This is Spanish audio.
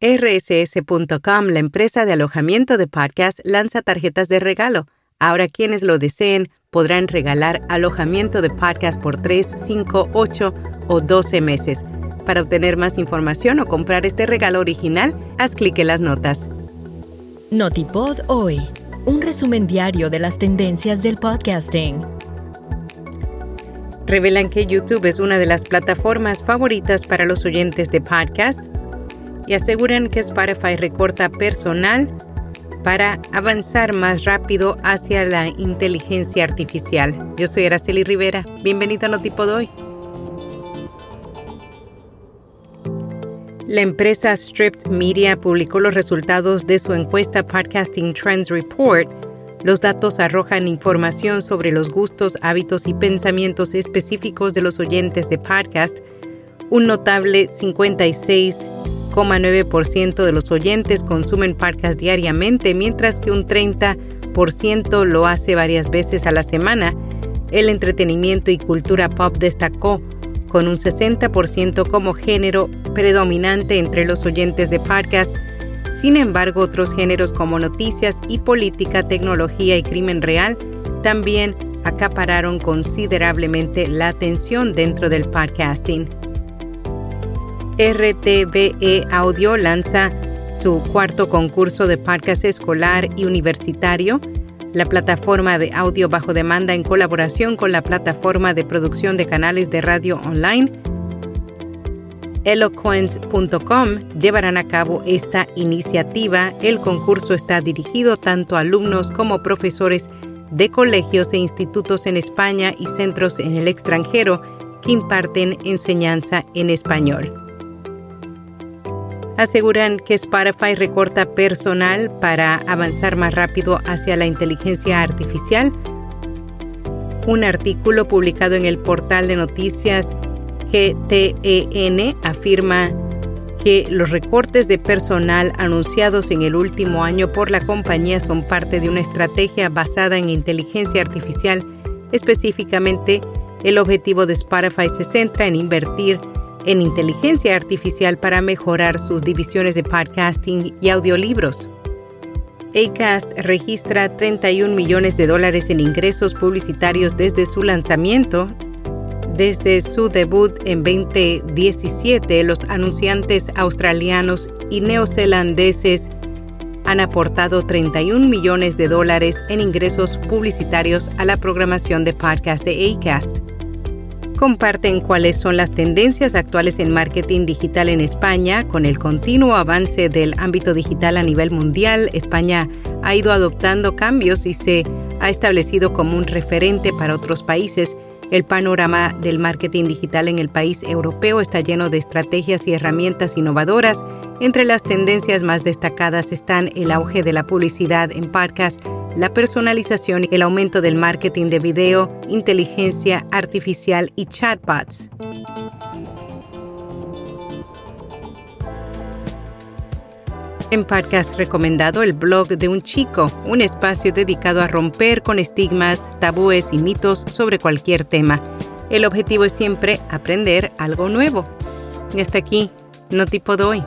RSS.com, la empresa de alojamiento de podcast, lanza tarjetas de regalo. Ahora quienes lo deseen podrán regalar alojamiento de podcast por 3, 5, 8 o 12 meses. Para obtener más información o comprar este regalo original, haz clic en las notas. Notipod hoy, un resumen diario de las tendencias del podcasting. Revelan que YouTube es una de las plataformas favoritas para los oyentes de podcast y aseguran que Spotify recorta personal para avanzar más rápido hacia la inteligencia artificial. Yo soy Araceli Rivera. Bienvenido a Notipod hoy. La empresa Stripped Media publicó los resultados de su encuesta Podcasting Trends Report. Los datos arrojan información sobre los gustos, hábitos y pensamientos específicos de los oyentes de podcast. Un notable 56,9% de los oyentes consumen podcast diariamente, mientras que un 30% lo hace varias veces a la semana. El entretenimiento y cultura pop destacó con un 60% como género predominante entre los oyentes de podcast. Sin embargo, otros géneros como noticias y política, tecnología y crimen real también acapararon considerablemente la atención dentro del podcasting. RTVE Audio lanza su cuarto concurso de podcast escolar y universitario la plataforma de audio bajo demanda en colaboración con la plataforma de producción de canales de radio online eloquence.com llevarán a cabo esta iniciativa. El concurso está dirigido tanto a alumnos como profesores de colegios e institutos en España y centros en el extranjero que imparten enseñanza en español aseguran que Spotify recorta personal para avanzar más rápido hacia la inteligencia artificial. Un artículo publicado en el portal de noticias GTEN afirma que los recortes de personal anunciados en el último año por la compañía son parte de una estrategia basada en inteligencia artificial. Específicamente, el objetivo de Spotify se centra en invertir en inteligencia artificial para mejorar sus divisiones de podcasting y audiolibros. Acast registra 31 millones de dólares en ingresos publicitarios desde su lanzamiento. Desde su debut en 2017, los anunciantes australianos y neozelandeses han aportado 31 millones de dólares en ingresos publicitarios a la programación de podcast de Acast comparten cuáles son las tendencias actuales en marketing digital en España. Con el continuo avance del ámbito digital a nivel mundial, España ha ido adoptando cambios y se ha establecido como un referente para otros países. El panorama del marketing digital en el país europeo está lleno de estrategias y herramientas innovadoras. Entre las tendencias más destacadas están el auge de la publicidad en podcast, la personalización y el aumento del marketing de video, inteligencia artificial y chatbots. En podcast recomendado el blog de un chico, un espacio dedicado a romper con estigmas, tabúes y mitos sobre cualquier tema. El objetivo es siempre aprender algo nuevo. Y hasta aquí, no tipo doy.